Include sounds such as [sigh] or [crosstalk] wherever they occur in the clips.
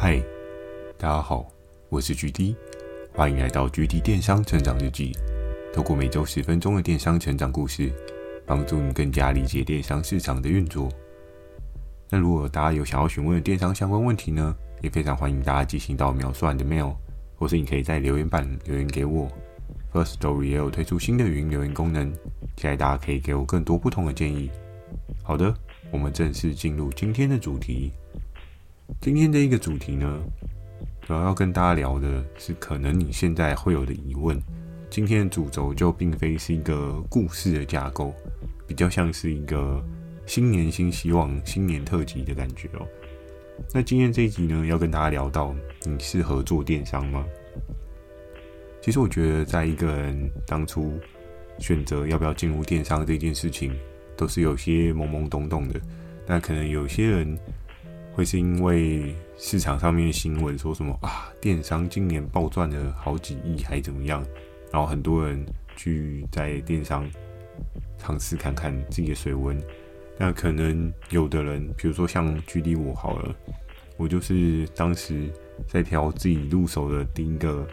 嗨，大家好，我是 GD，欢迎来到 GD 电商成长日记。透过每周十分钟的电商成长故事，帮助你更加理解电商市场的运作。那如果大家有想要询问的电商相关问题呢，也非常欢迎大家寄信到描述栏的 mail，或是你可以在留言板留言给我。First Story 也有推出新的语音留言功能，期待大家可以给我更多不同的建议。好的，我们正式进入今天的主题。今天这一个主题呢，主要要跟大家聊的是可能你现在会有的疑问。今天的主轴就并非是一个故事的架构，比较像是一个新年新希望、新年特辑的感觉哦。那今天这一集呢，要跟大家聊到，你适合做电商吗？其实我觉得，在一个人当初选择要不要进入电商这件事情，都是有些懵懵懂懂的。但可能有些人。会是因为市场上面的新闻说什么啊，电商今年暴赚了好几亿，还怎么样？然后很多人去在电商尝试看看自己的水温。那可能有的人，比如说像举例我好了，我就是当时在挑自己入手的第一个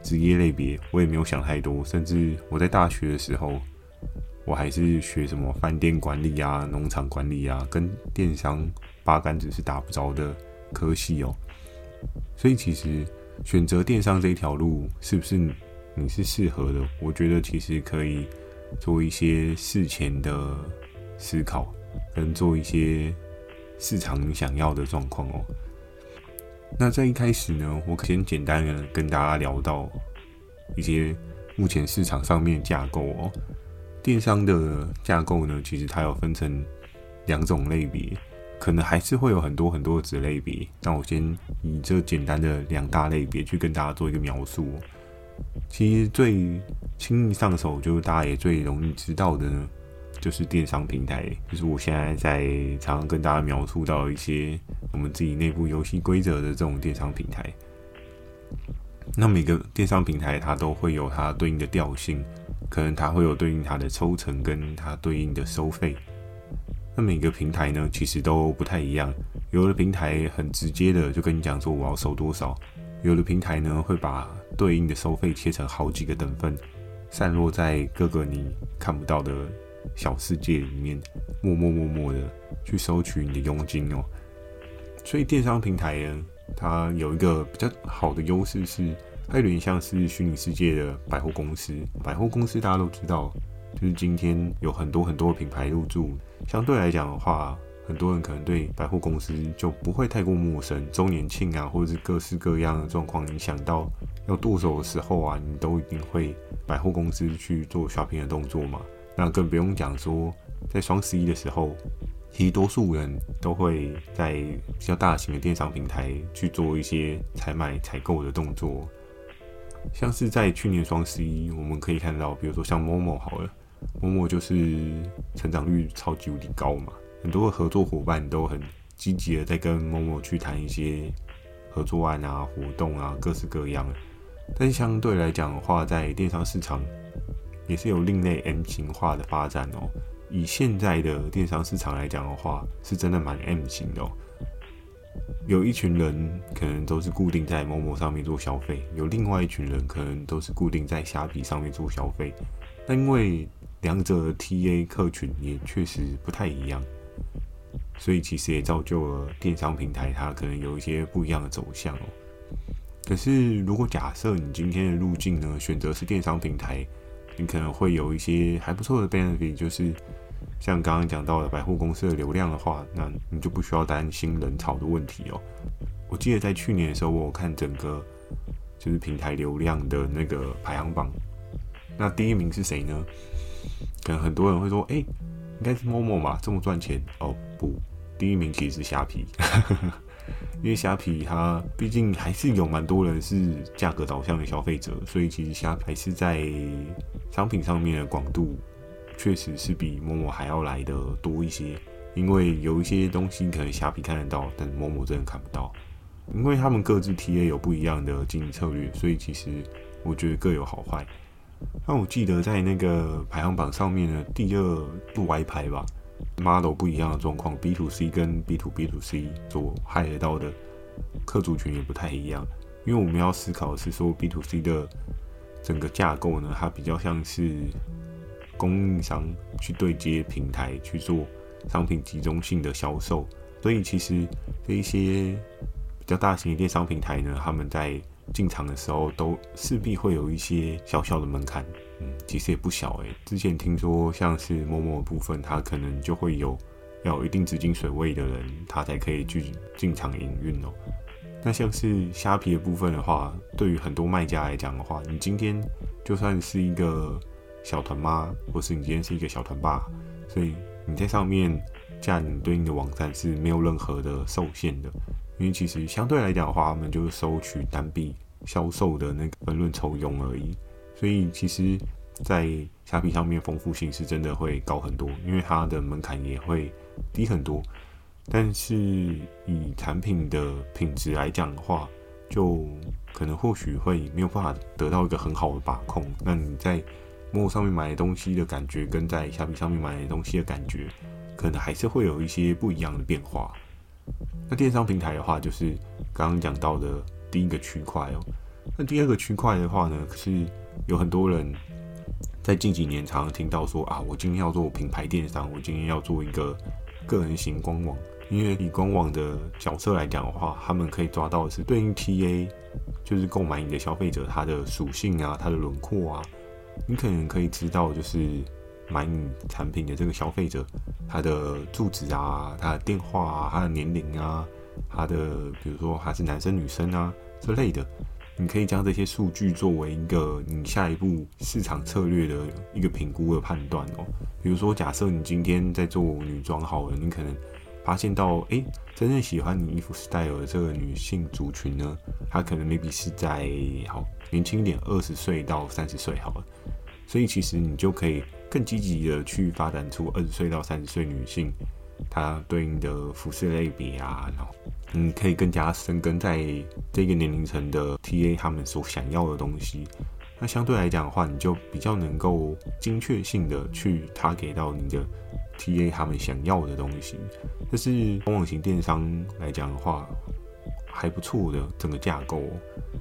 职业类别，我也没有想太多。甚至我在大学的时候，我还是学什么饭店管理啊、农场管理啊，跟电商。八竿子是打不着的科系哦，所以其实选择电商这一条路是不是你是适合的？我觉得其实可以做一些事前的思考，跟做一些市场你想要的状况哦。那在一开始呢，我先简单的跟大家聊到一些目前市场上面架构哦。电商的架构呢，其实它有分成两种类别。可能还是会有很多很多的子类别，那我先以这简单的两大类别去跟大家做一个描述。其实最轻易上手，就是大家也最容易知道的呢，就是电商平台，就是我现在在常常跟大家描述到一些我们自己内部游戏规则的这种电商平台。那每个电商平台它都会有它对应的调性，可能它会有对应它的抽成跟它对应的收费。那每个平台呢，其实都不太一样。有的平台很直接的就跟你讲说我要收多少，有的平台呢会把对应的收费切成好几个等份，散落在各个你看不到的小世界里面，默默默默的去收取你的佣金哦。所以电商平台呢，它有一个比较好的优势是，它有点像是虚拟世界的百货公司。百货公司大家都知道。就是今天有很多很多品牌入驻，相对来讲的话，很多人可能对百货公司就不会太过陌生。周年庆啊，或者是各式各样的状况，你想到要剁手的时候啊，你都一定会百货公司去做 shopping 的动作嘛。那更不用讲说，在双十一的时候，其实多数人都会在比较大型的电商平台去做一些采买、采购的动作。像是在去年双十一，我们可以看到，比如说像 Momo 好了。某某就是成长率超级无敌高嘛，很多合作伙伴都很积极的在跟某某去谈一些合作案啊、活动啊，各式各样的。但相对来讲的话，在电商市场也是有另类 M 型化的发展哦。以现在的电商市场来讲的话，是真的蛮 M 型的哦。有一群人可能都是固定在陌陌上面做消费，有另外一群人可能都是固定在虾皮上面做消费。但因为两者的 TA 客群也确实不太一样，所以其实也造就了电商平台它可能有一些不一样的走向哦。可是如果假设你今天的路径呢，选择是电商平台，你可能会有一些还不错的 benefit，就是像刚刚讲到的百货公司的流量的话，那你就不需要担心人潮的问题哦。我记得在去年的时候，我有看整个就是平台流量的那个排行榜，那第一名是谁呢？可能很多人会说，哎、应该是 Momo 吧，这么赚钱哦？不，第一名其实是虾皮，[laughs] 因为虾皮它毕竟还是有蛮多人是价格导向的消费者，所以其实虾还是在商品上面的广度，确实是比 Momo 还要来的多一些。因为有一些东西可能虾皮看得到，但 Momo 真的看不到，因为他们各自 TA 有不一样的经营策略，所以其实我觉得各有好坏。那我记得在那个排行榜上面呢，第二不歪拍吧，model 不一样的状况，B to C 跟 B to B to C 所害得到的客族群也不太一样，因为我们要思考的是说 B to C 的整个架构呢，它比较像是供应商去对接平台去做商品集中性的销售，所以其实这一些比较大型的电商平台呢，他们在进场的时候都势必会有一些小小的门槛，嗯，其实也不小诶、之前听说像是某某部分，它可能就会有要有一定资金水位的人，他才可以去进场营运哦。那像是虾皮的部分的话，对于很多卖家来讲的话，你今天就算是一个小团妈，或是你今天是一个小团爸，所以你在上面架你对应的网站是没有任何的受限的。因为其实相对来讲的话，他们就是收取单笔销售的那个分润抽佣而已，所以其实，在虾皮上面丰富性是真的会高很多，因为它的门槛也会低很多。但是以产品的品质来讲的话，就可能或许会没有办法得到一个很好的把控。那你在陌上面买的东西的感觉，跟在虾皮上面买的东西的感觉，可能还是会有一些不一样的变化。那电商平台的话，就是刚刚讲到的第一个区块哦。那第二个区块的话呢，是有很多人在近几年常常听到说啊，我今天要做品牌电商，我今天要做一个个人型官网。因为以官网的角色来讲的话，他们可以抓到的是对应 TA，就是购买你的消费者他的属性啊，他的轮廓啊，你可能可以知道就是。买你产品的这个消费者，他的住址啊，他的电话啊，他的年龄啊，他的比如说还是男生女生啊之类的，你可以将这些数据作为一个你下一步市场策略的一个评估的判断哦。比如说，假设你今天在做女装好了，你可能发现到，哎，真正喜欢你衣服 style 的这个女性族群呢，她可能 maybe 是在好年轻一点，二十岁到三十岁好了，所以其实你就可以。更积极的去发展出二十岁到三十岁女性，她对应的服饰类别啊，然后你可以更加深耕在这个年龄层的 TA 他们所想要的东西。那相对来讲的话，你就比较能够精确性的去 target 到你的 TA 他们想要的东西。这是官网型电商来讲的话，还不错的整个架构。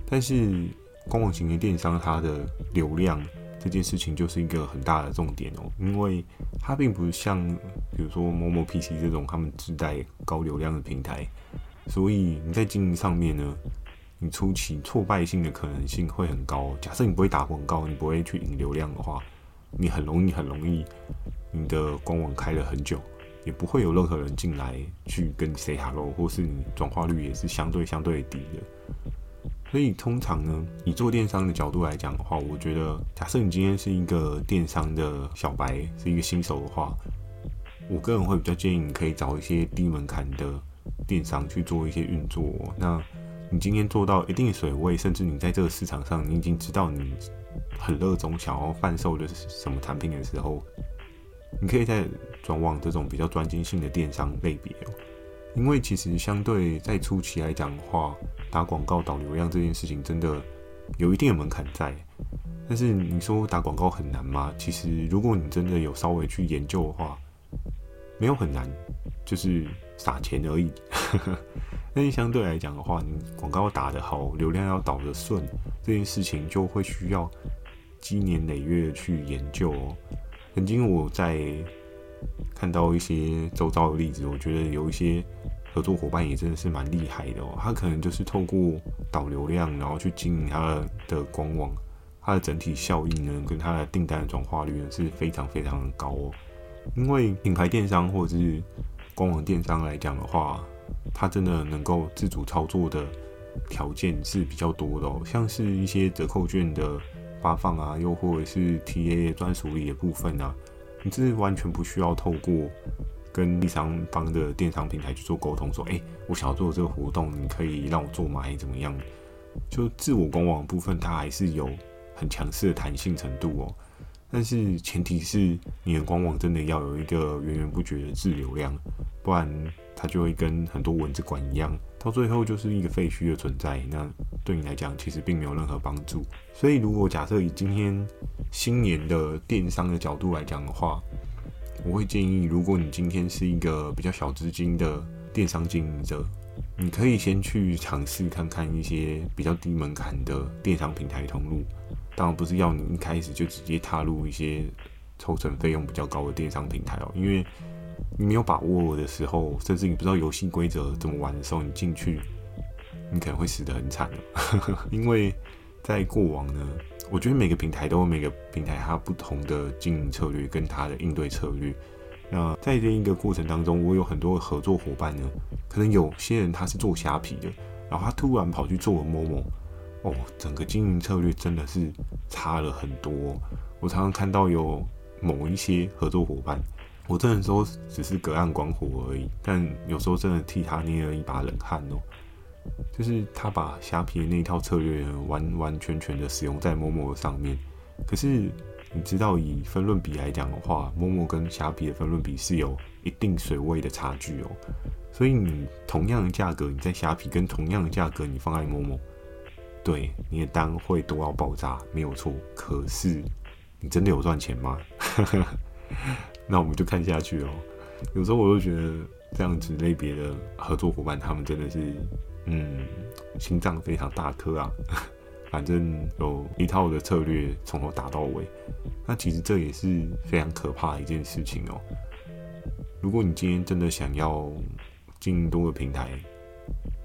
但是官网型的电商它的流量。这件事情就是一个很大的重点哦，因为它并不像比如说某某 PC 这种他们自带高流量的平台，所以你在经营上面呢，你初期挫败性的可能性会很高。假设你不会打广告，你不会去引流量的话，你很容易很容易，你的官网开了很久，也不会有任何人进来去跟你 say hello，或是你转化率也是相对相对低的。所以通常呢，以做电商的角度来讲的话，我觉得，假设你今天是一个电商的小白，是一个新手的话，我个人会比较建议你可以找一些低门槛的电商去做一些运作。那你今天做到一定水位，甚至你在这个市场上，你已经知道你很热衷想要贩售的是什么产品的时候，你可以再转往这种比较专精性的电商类别哦。因为其实相对在初期来讲的话，打广告导流量这件事情真的有一定的门槛在。但是你说打广告很难吗？其实如果你真的有稍微去研究的话，没有很难，就是撒钱而已。[laughs] 但是相对来讲的话，你广告打得好，流量要导得顺，这件事情就会需要积年累月去研究哦。曾经我在看到一些周遭的例子，我觉得有一些。合作伙伴也真的是蛮厉害的哦，他可能就是透过导流量，然后去经营他的官网，它的整体效益呢，跟它的订单的转化率呢是非常非常的高哦。因为品牌电商或者是官网电商来讲的话，它真的能够自主操作的条件是比较多的哦，像是一些折扣券的发放啊，又或者是 TA 专属礼的部分啊，你这是完全不需要透过。跟第三方的电商平台去做沟通，说，哎、我想要做这个活动，你可以让我做吗？还是怎么样？就自我官网的部分，它还是有很强势的弹性程度哦。但是前提是你的官网真的要有一个源源不绝的自流量，不然它就会跟很多蚊子馆一样，到最后就是一个废墟的存在。那对你来讲，其实并没有任何帮助。所以，如果假设以今天新年的电商的角度来讲的话，我会建议，如果你今天是一个比较小资金的电商经营者，你可以先去尝试看看一些比较低门槛的电商平台通路。当然不是要你一开始就直接踏入一些抽成费用比较高的电商平台哦，因为你没有把握的时候，甚至你不知道游戏规则怎么玩的时候，你进去，你可能会死得很惨的。[laughs] 因为在过往呢，我觉得每个平台都有每个平台它不同的经营策略跟它的应对策略。那在这一个过程当中，我有很多合作伙伴呢，可能有些人他是做虾皮的，然后他突然跑去做了某某哦，整个经营策略真的是差了很多。我常常看到有某一些合作伙伴，我真的说只是隔岸观火而已，但有时候真的替他捏了一把冷汗哦。就是他把虾皮的那一套策略完完全全的使用在 Momo 上面，可是。你知道，以分润比来讲的话，Momo 跟虾皮的分润比是有一定水位的差距哦。所以你同样的价格，你在虾皮跟同样的价格，你放在 Momo，对，你的单会多到爆炸，没有错。可是你真的有赚钱吗？[laughs] 那我们就看下去哦。有时候我就觉得这样子类别的合作伙伴，他们真的是，嗯，心脏非常大颗啊。[laughs] 反正有一套的策略从头打到尾，那其实这也是非常可怕的一件事情哦。如果你今天真的想要经营多个平台，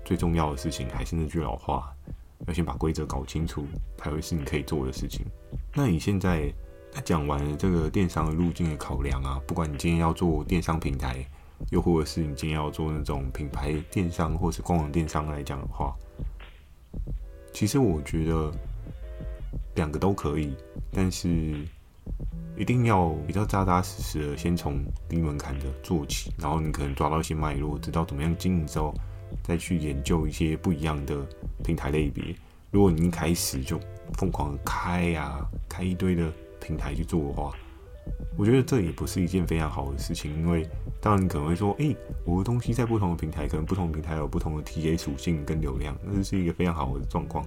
最重要的事情还是那句老话，要先把规则搞清楚，才会是你可以做的事情。那你现在讲完了这个电商的路径的考量啊，不管你今天要做电商平台，又或者是你今天要做那种品牌电商或是官网电商来讲的话。其实我觉得两个都可以，但是一定要比较扎扎实实的，先从低门槛的做起，然后你可能抓到一些脉络，知道怎么样经营之后，再去研究一些不一样的平台类别。如果你一开始就疯狂开呀、啊，开一堆的平台去做的话，我觉得这也不是一件非常好的事情，因为当然你可能会说，诶，我的东西在不同的平台，可能不同平台有不同的 TA 属性跟流量，那是一个非常好的状况。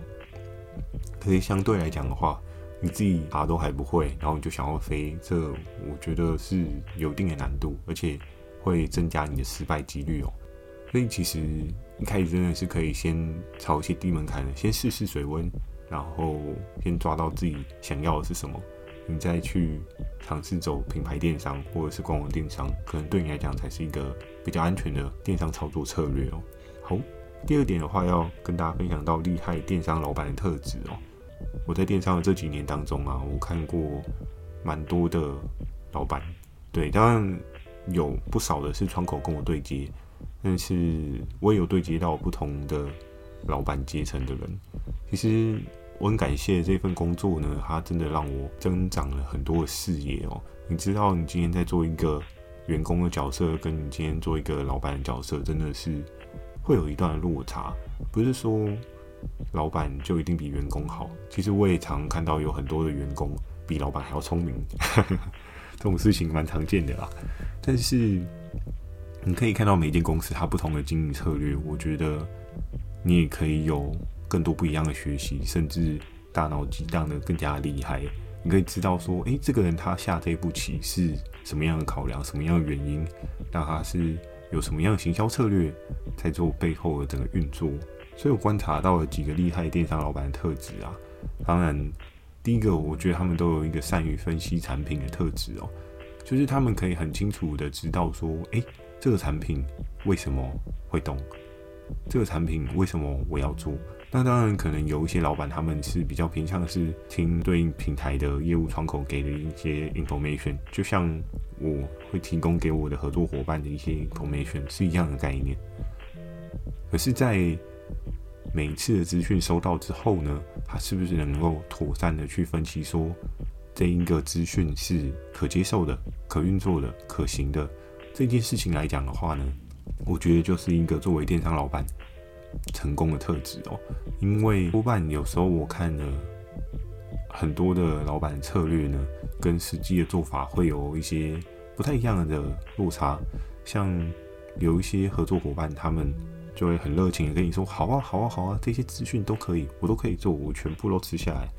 可是相对来讲的话，你自己啥都还不会，然后你就想要飞，这我觉得是有一定的难度，而且会增加你的失败几率哦。所以其实一开始真的是可以先朝一些低门槛的，先试试水温，然后先抓到自己想要的是什么。你再去尝试走品牌电商或者是官网电商，可能对你来讲才是一个比较安全的电商操作策略哦。好，第二点的话，要跟大家分享到厉害电商老板的特质哦。我在电商的这几年当中啊，我看过蛮多的老板，对，当然有不少的是窗口跟我对接，但是我也有对接到不同的老板阶层的人，其实。我很感谢这份工作呢，它真的让我增长了很多的视野哦。你知道，你今天在做一个员工的角色，跟你今天做一个老板的角色，真的是会有一段落差。不是说老板就一定比员工好。其实我也常看到有很多的员工比老板还要聪明，[laughs] 这种事情蛮常见的啦。但是你可以看到每间公司它不同的经营策略，我觉得你也可以有。更多不一样的学习，甚至大脑激荡的更加厉害。你可以知道说，诶、这个人他下这步棋是什么样的考量，什么样的原因，那他是有什么样的行销策略在做背后的整个运作。所以我观察到了几个厉害电商老板的特质啊。当然，第一个我觉得他们都有一个善于分析产品的特质哦，就是他们可以很清楚的知道说，诶、这个产品为什么会动，这个产品为什么我要做。那当然，可能有一些老板他们是比较偏向是听对应平台的业务窗口给的一些 information，就像我会提供给我的合作伙伴的一些 information 是一样的概念。可是，在每次的资讯收到之后呢，他是不是能够妥善的去分析说这一个资讯是可接受的、可运作的、可行的这件事情来讲的话呢，我觉得就是一个作为电商老板。成功的特质哦，因为多半有时候我看了很多的老板策略呢，跟实际的做法会有一些不太一样的落差。像有一些合作伙伴，他们就会很热情的跟你说：“好啊，好啊，好啊，这些资讯都可以，我都可以做，我全部都吃下来。”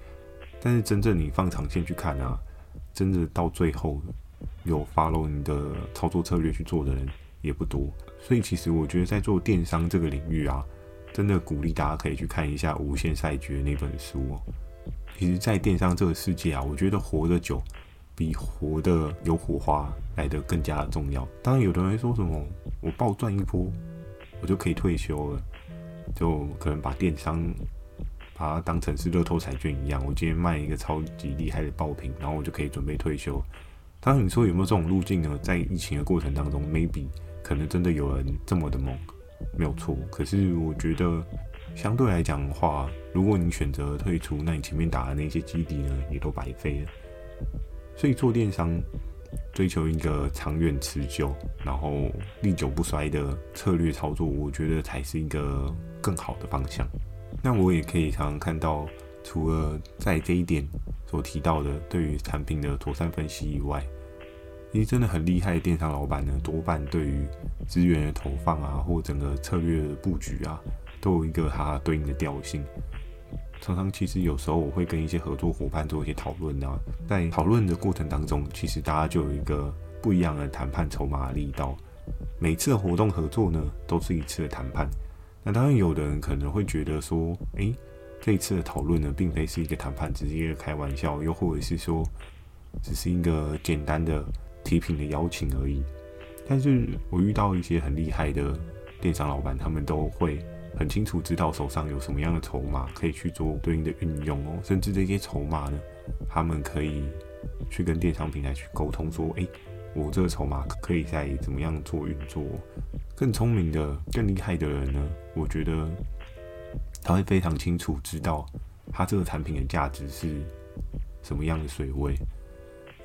但是真正你放长线去看啊，真的到最后有 follow 你的操作策略去做的人，也不多。所以其实我觉得在做电商这个领域啊，真的鼓励大家可以去看一下《无限赛局》那本书哦。其实，在电商这个世界啊，我觉得活得久比活得有火花来得更加重要。当然，有的人说什么“我暴赚一波，我就可以退休了”，就可能把电商把它当成是乐透彩券一样。我今天卖一个超级厉害的爆品，然后我就可以准备退休。当然，你说有没有这种路径呢？在疫情的过程当中，maybe 可能真的有人这么的猛，没有错。可是我觉得。相对来讲的话，如果你选择退出，那你前面打的那些基底呢，也都白费了。所以做电商，追求一个长远持久，然后历久不衰的策略操作，我觉得才是一个更好的方向。那我也可以常常看到，除了在这一点所提到的对于产品的妥善分析以外，其实真的很厉害的电商老板呢，多半对于资源的投放啊，或整个策略的布局啊。都有一个它对应的调性。常常其实有时候我会跟一些合作伙伴做一些讨论啊，在讨论的过程当中，其实大家就有一个不一样的谈判筹码力道。每次的活动合作呢，都是一次的谈判。那当然，有的人可能会觉得说，诶，这一次的讨论呢，并非是一个谈判，只是一个开玩笑，又或者是说，只是一个简单的提品的邀请而已。但是我遇到一些很厉害的电商老板，他们都会。很清楚知道手上有什么样的筹码可以去做对应的运用哦，甚至这些筹码呢，他们可以去跟电商平台去沟通说，诶，我这个筹码可以在怎么样做运作。更聪明的、更厉害的人呢，我觉得他会非常清楚知道他这个产品的价值是什么样的水位，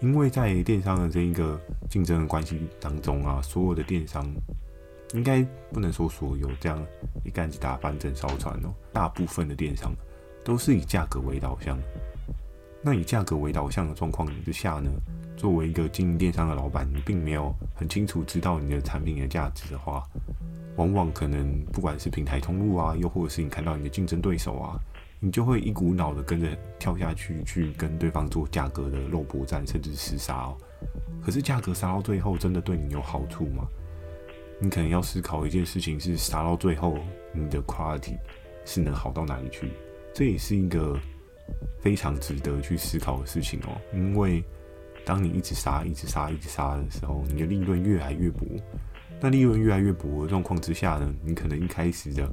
因为在电商的这一个竞争的关系当中啊，所有的电商。应该不能说所有这样一竿子打翻整艘船哦。大部分的电商都是以价格为导向。那以价格为导向的状况之下呢，作为一个经营电商的老板，你并没有很清楚知道你的产品的价值的话，往往可能不管是平台通路啊，又或者是你看到你的竞争对手啊，你就会一股脑的跟着跳下去，去跟对方做价格的肉搏战，甚至厮杀哦。可是价格杀到最后，真的对你有好处吗？你可能要思考一件事情，是杀到最后，你的 quality 是能好到哪里去？这也是一个非常值得去思考的事情哦。因为当你一直杀、一直杀、一直杀的时候，你的利润越来越薄。那利润越来越薄的状况之下呢，你可能一开始的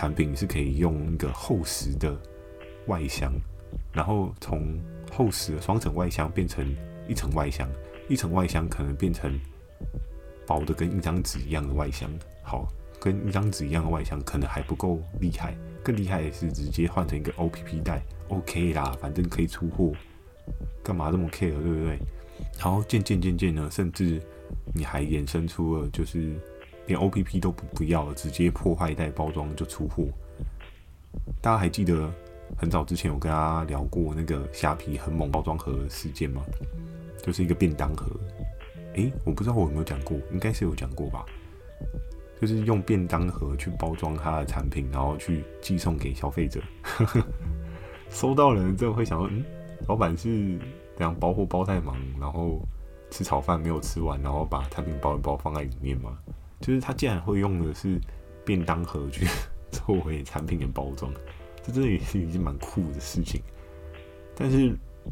产品是可以用一个厚实的外箱，然后从厚实的双层外箱变成一层外箱，一层外箱可能变成。薄的跟一张纸一样的外箱，好，跟一张纸一样的外箱可能还不够厉害，更厉害的是直接换成一个 OPP 袋，OK 啦，反正可以出货，干嘛这么 care，对不对？然后渐渐渐渐呢，甚至你还衍生出了就是连 OPP 都不不要了，直接破坏袋包装就出货。大家还记得很早之前我跟大家聊过那个虾皮很猛包装盒事件吗？就是一个便当盒。诶，我不知道我有没有讲过，应该是有讲过吧。就是用便当盒去包装它的产品，然后去寄送给消费者。[laughs] 收到人之后会想说，嗯，老板是这样包货包太忙，然后吃炒饭没有吃完，然后把产品包一包放在里面吗？就是他竟然会用的是便当盒去 [laughs] 作为产品的包装，这真的也是一件蛮酷的事情。但是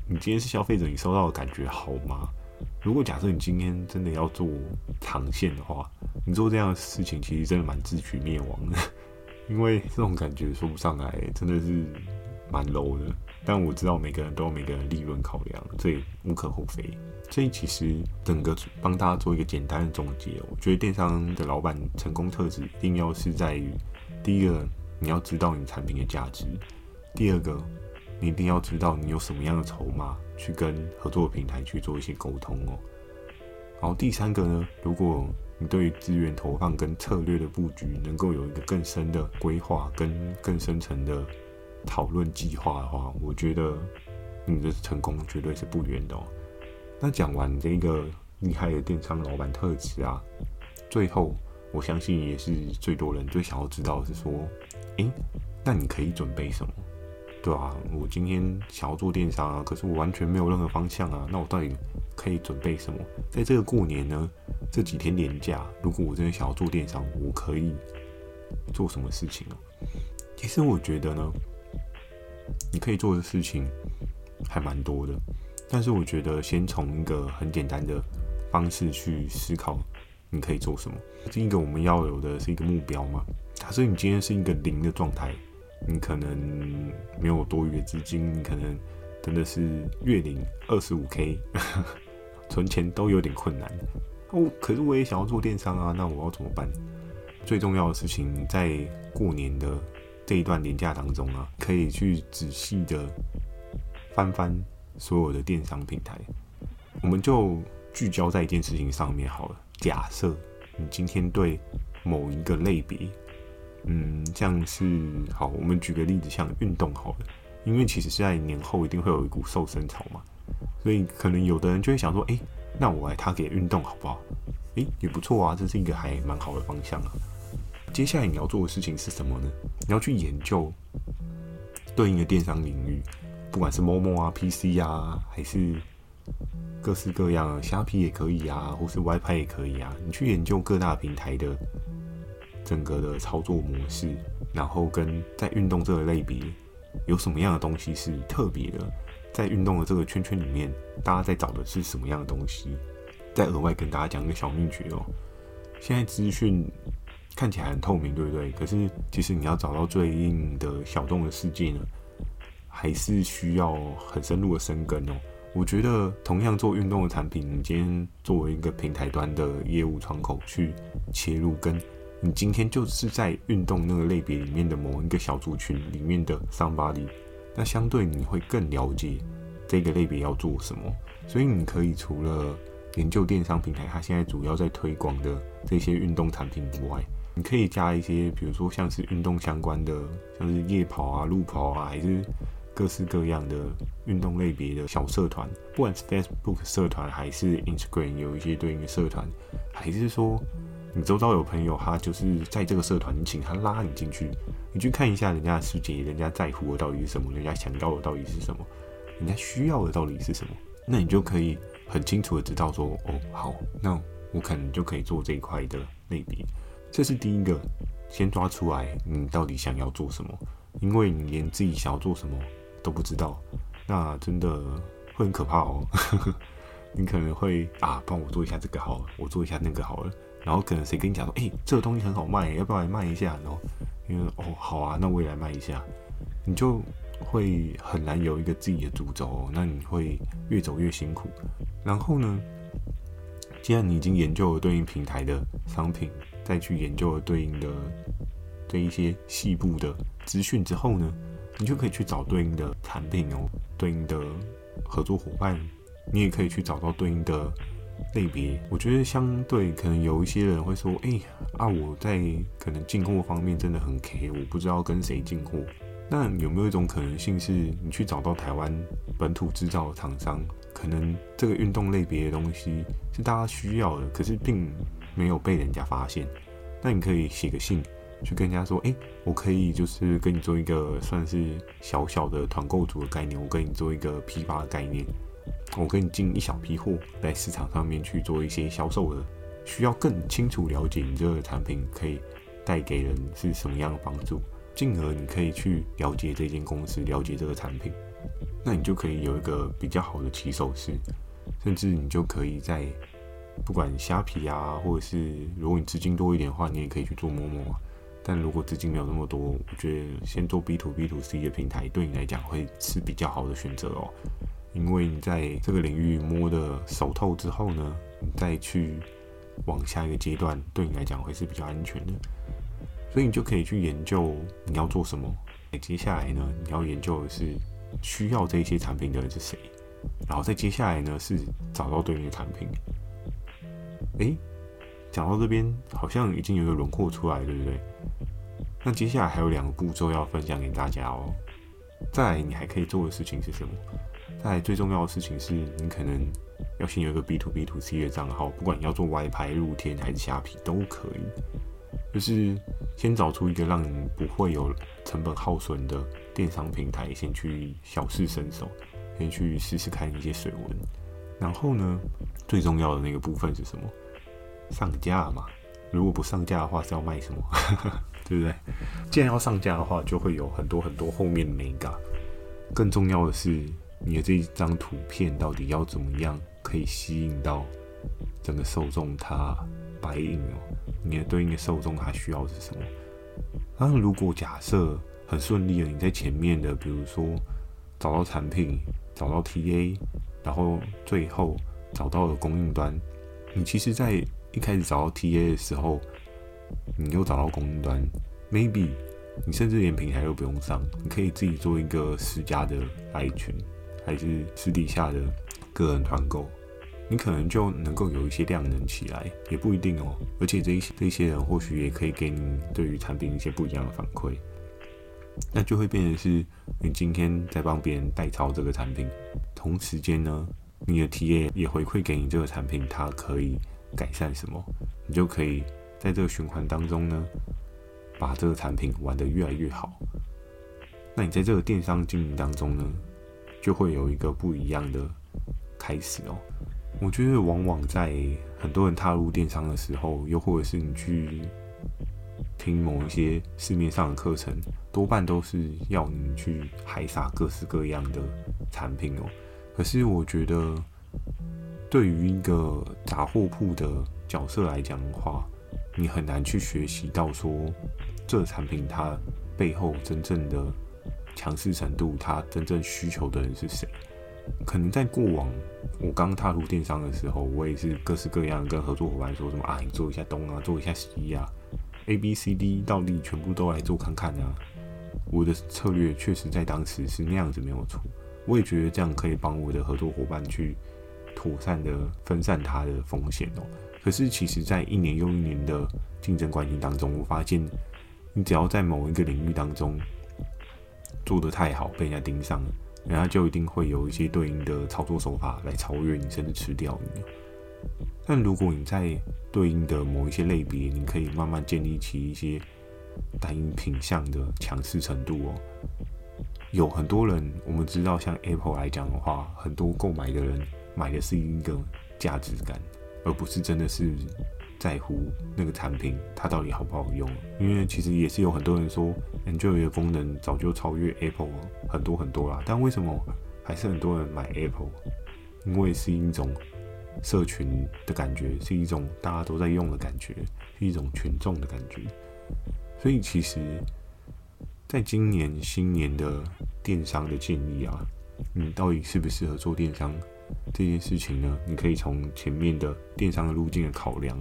你今天是消费者，你收到的感觉好吗？如果假设你今天真的要做长线的话，你做这样的事情其实真的蛮自取灭亡的，因为这种感觉说不上来，真的是蛮 low 的。但我知道每个人都有每个人利润考量，这也无可厚非。所以其实整个帮大家做一个简单的总结，我觉得电商的老板成功特质一定要是在于：第一个，你要知道你产品的价值；第二个，你一定要知道你有什么样的筹码。去跟合作平台去做一些沟通哦。然后第三个呢，如果你对资源投放跟策略的布局能够有一个更深的规划跟更深层的讨论计划的话，我觉得你的成功绝对是不远的哦。那讲完这个厉害的电商老板特质啊，最后我相信也是最多人最想要知道的是说，诶，那你可以准备什么？对啊，我今天想要做电商啊，可是我完全没有任何方向啊。那我到底可以准备什么？在这个过年呢，这几天年假，如果我真的想要做电商，我可以做什么事情啊？其实我觉得呢，你可以做的事情还蛮多的，但是我觉得先从一个很简单的方式去思考，你可以做什么。第一个我们要有的是一个目标嘛。假设你今天是一个零的状态，你可能没有多余的资金，你可能真的是月领二十五 K，[laughs] 存钱都有点困难。哦，可是我也想要做电商啊，那我要怎么办？最重要的事情，在过年的这一段年假当中啊，可以去仔细的翻翻所有的电商平台。我们就聚焦在一件事情上面好了。假设你今天对某一个类别，嗯，像是好，我们举个例子，像运动好了，因为其实是在年后一定会有一股瘦身潮嘛，所以可能有的人就会想说，诶。那我来他给运动好不好？诶，也不错啊，这是一个还蛮好的方向啊。接下来你要做的事情是什么呢？你要去研究对应的电商领域，不管是 Momo 啊、PC 啊，还是各式各样，虾皮也可以啊，或是 WiFi 也可以啊。你去研究各大平台的整个的操作模式，然后跟在运动这个类别有什么样的东西是特别的。在运动的这个圈圈里面，大家在找的是什么样的东西？再额外跟大家讲一个小秘诀哦。现在资讯看起来很透明，对不对？可是其实你要找到最硬的小众的世界呢，还是需要很深入的深耕哦。我觉得同样做运动的产品，你今天作为一个平台端的业务窗口去切入，跟你今天就是在运动那个类别里面的某一个小族群里面的 somebody。那相对你会更了解这个类别要做什么，所以你可以除了研究电商平台，它现在主要在推广的这些运动产品以外，你可以加一些，比如说像是运动相关的，像是夜跑啊、路跑啊，还是各式各样的运动类别的小社团，不管是 Facebook 社团还是 Instagram 有一些对应的社团，还是说。你周遭有朋友，他就是在这个社团，你请他拉你进去，你去看一下人家的世界，人家在乎的到底是什么，人家想要的到底是什么，人家需要的到底是什么，那你就可以很清楚的知道说，哦，好，那我可能就可以做这一块的类别。这是第一个，先抓出来你到底想要做什么，因为你连自己想要做什么都不知道，那真的会很可怕哦。[laughs] 你可能会啊，帮我做一下这个好了，我做一下那个好了。然后可能谁跟你讲说，哎、欸，这个东西很好卖，要不要来卖一下？然后因为哦，好啊，那我也来卖一下，你就会很难有一个自己的主轴，那你会越走越辛苦。然后呢，既然你已经研究了对应平台的商品，再去研究了对应的对一些细部的资讯之后呢，你就可以去找对应的产品哦，对应的合作伙伴，你也可以去找到对应的。类别，我觉得相对可能有一些人会说，哎、欸、啊，我在可能进货方面真的很 K，我不知道跟谁进货。那有没有一种可能性是，你去找到台湾本土制造的厂商，可能这个运动类别的东西是大家需要的，可是并没有被人家发现。那你可以写个信去跟人家说，哎、欸，我可以就是跟你做一个算是小小的团购组的概念，我跟你做一个批发的概念。我跟你进一小批货，在市场上面去做一些销售的，需要更清楚了解你这个产品可以带给人是什么样的帮助，进而你可以去了解这间公司，了解这个产品，那你就可以有一个比较好的起手式，甚至你就可以在不管虾皮啊，或者是如果你资金多一点的话，你也可以去做摸摸。但如果资金没有那么多，我觉得先做 B to B to C 的平台，对你来讲会是比较好的选择哦。因为你在这个领域摸得熟透之后呢，你再去往下一个阶段，对你来讲会是比较安全的。所以你就可以去研究你要做什么。接下来呢，你要研究的是需要这些产品的人是谁，然后再接下来呢是找到对应的产品。诶，讲到这边好像已经有一个轮廓出来，对不对？那接下来还有两个步骤要分享给大家哦。再来，你还可以做的事情是什么？再来最重要的事情是你可能要先有一个 B to B to C 的账号，不管你要做外拍、露天还是虾皮都可以。就是先找出一个让你不会有成本耗损的电商平台，先去小试身手，先去试试看一些水温。然后呢，最重要的那个部分是什么？上架嘛。如果不上架的话，是要卖什么？[laughs] 对不对？既然要上架的话，就会有很多很多后面的美感。更重要的是，你的这一张图片到底要怎么样可以吸引到整个受众？他白印哦，你的对应的受众他需要是什么？然后如果假设很顺利的，你在前面的，比如说找到产品、找到 TA，然后最后找到了供应端，你其实，在一开始找到 TA 的时候，你又找到供应端，maybe 你甚至连平台都不用上，你可以自己做一个私家的 I 群，还是私底下的个人团购，你可能就能够有一些量能起来，也不一定哦。而且这一些这些人或许也可以给你对于产品一些不一样的反馈，那就会变成是你今天在帮别人代操这个产品，同时间呢，你的体验也回馈给你这个产品，它可以改善什么，你就可以在这个循环当中呢，把这个产品玩得越来越好。那你在这个电商经营当中呢，就会有一个不一样的开始哦。我觉得往往在很多人踏入电商的时候，又或者是你去听某一些市面上的课程，多半都是要你去海撒各式各样的产品哦。可是我觉得，对于一个杂货铺的角色来讲的话，你很难去学习到说这产品它背后真正的强势程度，它真正需求的人是谁？可能在过往我刚踏入电商的时候，我也是各式各样跟合作伙伴说什么啊，你做一下东啊，做一下西啊，A B C D 到底全部都来做看看啊。我的策略确实在当时是那样子没有错，我也觉得这样可以帮我的合作伙伴去。妥善的分散它的风险哦。可是，其实，在一年又一年的竞争关系当中，我发现，你只要在某一个领域当中做得太好，被人家盯上了，人家就一定会有一些对应的操作手法来超越你，甚至吃掉你。但如果你在对应的某一些类别，你可以慢慢建立起一些单一品项的强势程度哦。有很多人，我们知道，像 Apple 来讲的话，很多购买的人。买的是一个价值感，而不是真的是在乎那个产品它到底好不好用。因为其实也是有很多人说，Android 的功能早就超越 Apple 很多很多啦。但为什么还是很多人买 Apple？因为是一种社群的感觉，是一种大家都在用的感觉，是一种群众的感觉。所以其实，在今年新年的电商的建议啊，你到底适不适合做电商？这件事情呢，你可以从前面的电商的路径的考量，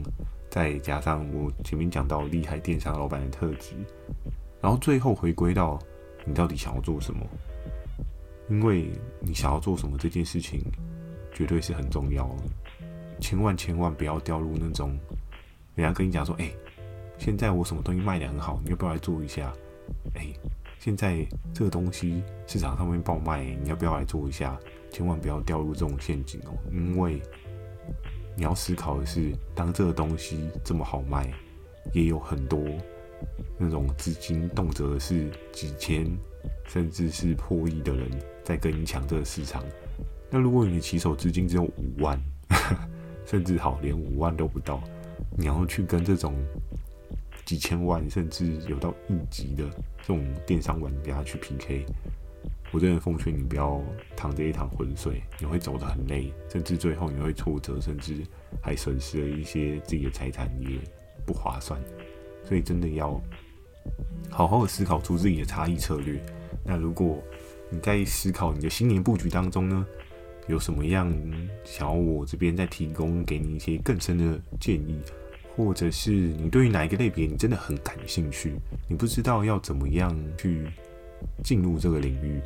再加上我前面讲到厉害电商老板的特质，然后最后回归到你到底想要做什么。因为你想要做什么这件事情，绝对是很重要的。千万千万不要掉入那种人家跟你讲说：“哎，现在我什么东西卖得很好，你要不要来做一下？”哎。现在这个东西市场上面爆卖，你要不要来做一下？千万不要掉入这种陷阱哦，因为你要思考的是，当这个东西这么好卖，也有很多那种资金动辄是几千甚至是破亿的人在跟你抢这个市场。那如果你的起手资金只有五万，甚至好连五万都不到，你要去跟这种。几千万甚至有到亿级的这种电商玩家去 PK，我真的奉劝你不要趟这一趟浑水，你会走得很累，甚至最后你会挫折，甚至还损失了一些自己的财产，也不划算。所以真的要好好的思考出自己的差异策略。那如果你在思考你的新年布局当中呢，有什么样想要我这边再提供给你一些更深的建议？或者是你对于哪一个类别你真的很感兴趣，你不知道要怎么样去进入这个领域，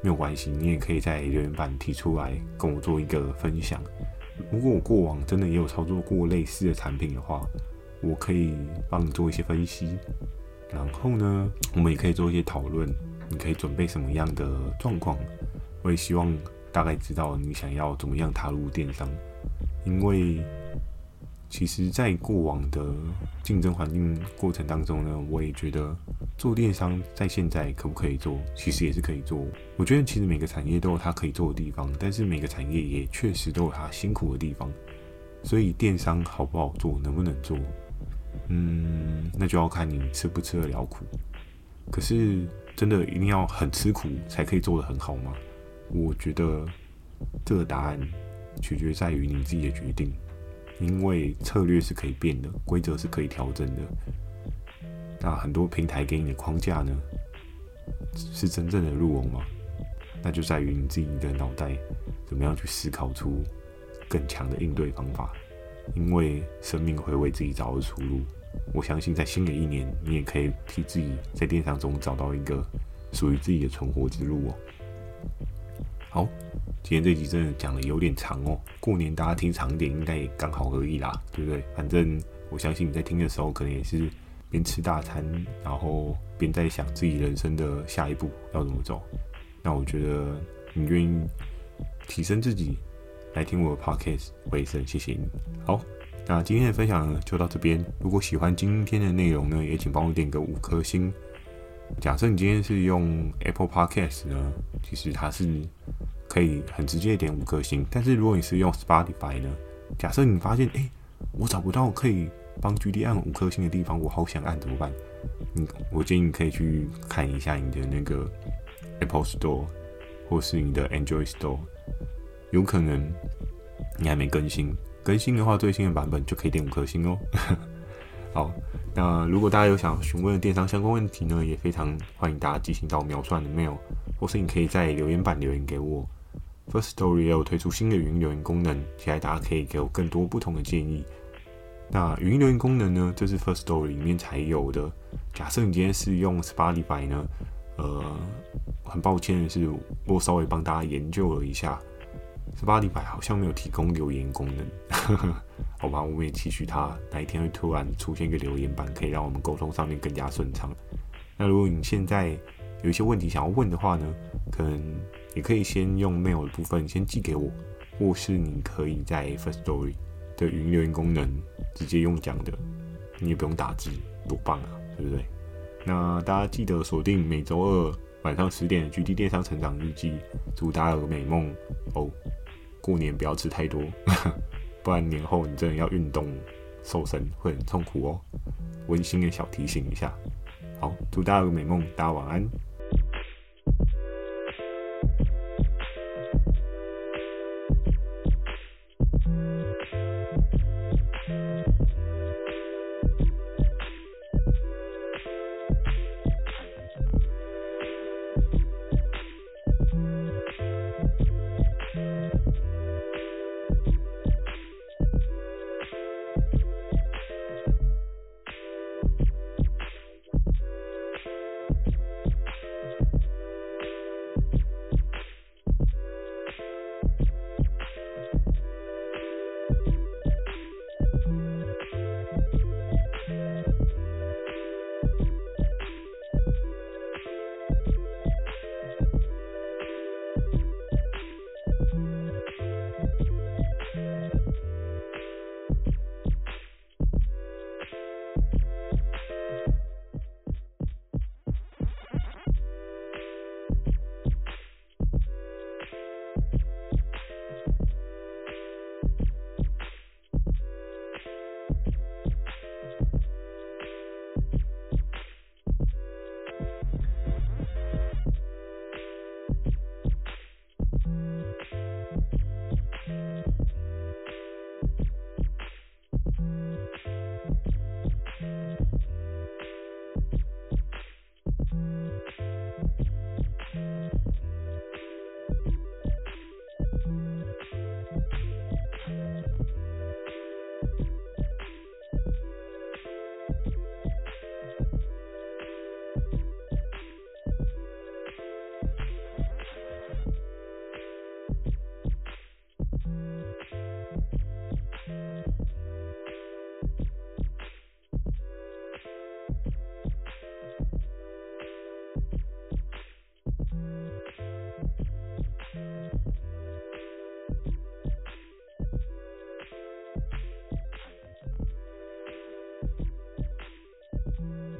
没有关系，你也可以在留言板提出来跟我做一个分享。如果我过往真的也有操作过类似的产品的话，我可以帮你做一些分析。然后呢，我们也可以做一些讨论，你可以准备什么样的状况？我也希望大概知道你想要怎么样踏入电商，因为。其实，在过往的竞争环境过程当中呢，我也觉得做电商在现在可不可以做，其实也是可以做。我觉得其实每个产业都有它可以做的地方，但是每个产业也确实都有它辛苦的地方。所以电商好不好做，能不能做，嗯，那就要看你吃不吃得了苦。可是真的一定要很吃苦才可以做得很好吗？我觉得这个答案取决在于你自己的决定，因为策略是可以变的，规则是可以调整的。那很多平台给你的框架呢，是真正的入网吗？那就在于你自己的脑袋怎么样去思考出更强的应对方法。因为生命会为自己找到出路。我相信在新的一年，你也可以替自己在电商中找到一个属于自己的存活之路哦。好，今天这集真的讲的有点长哦。过年大家听长点，应该也刚好而已啦，对不对？反正我相信你在听的时候，可能也是。边吃大餐，然后边在想自己人生的下一步要怎么走。那我觉得你愿意提升自己来听我的 podcast，我也是很谢谢你。好，那今天的分享呢就到这边。如果喜欢今天的内容呢，也请帮我点个五颗星。假设你今天是用 Apple Podcast 呢，其实它是可以很直接点五颗星。但是如果你是用 Spotify 呢，假设你发现哎，我找不到可以。帮 GD 按五颗星的地方，我好想按怎么办？你，我建议你可以去看一下你的那个 Apple Store 或是你的 Android Store，有可能你还没更新，更新的话最新的版本就可以点五颗星哦。好，那如果大家有想询问电商相关问题呢，也非常欢迎大家寄信到描述栏的 mail，或是你可以在留言板留言给我。First Story 也有推出新的语音留言功能，期待大家可以给我更多不同的建议。那语音留言功能呢？这是 Firstory 里面才有的。假设你今天是用 Spotify 呢，呃，很抱歉的是，我稍微帮大家研究了一下，Spotify 好像没有提供留言功能。[laughs] 好吧，我们也期许它哪一天会突然出现一个留言板，可以让我们沟通上面更加顺畅。那如果你现在有一些问题想要问的话呢，可能也可以先用 mail 的部分先寄给我，或是你可以在 First Story 的语音留言功能。直接用讲的，你也不用打字，多棒啊，对不对？那大家记得锁定每周二晚上十点的 GD 电商成长日记，祝大家有个美梦哦！过年不要吃太多，[laughs] 不然年后你真的要运动瘦身会很痛苦哦。温馨的小提醒一下，好，祝大家有个美梦，大家晚安。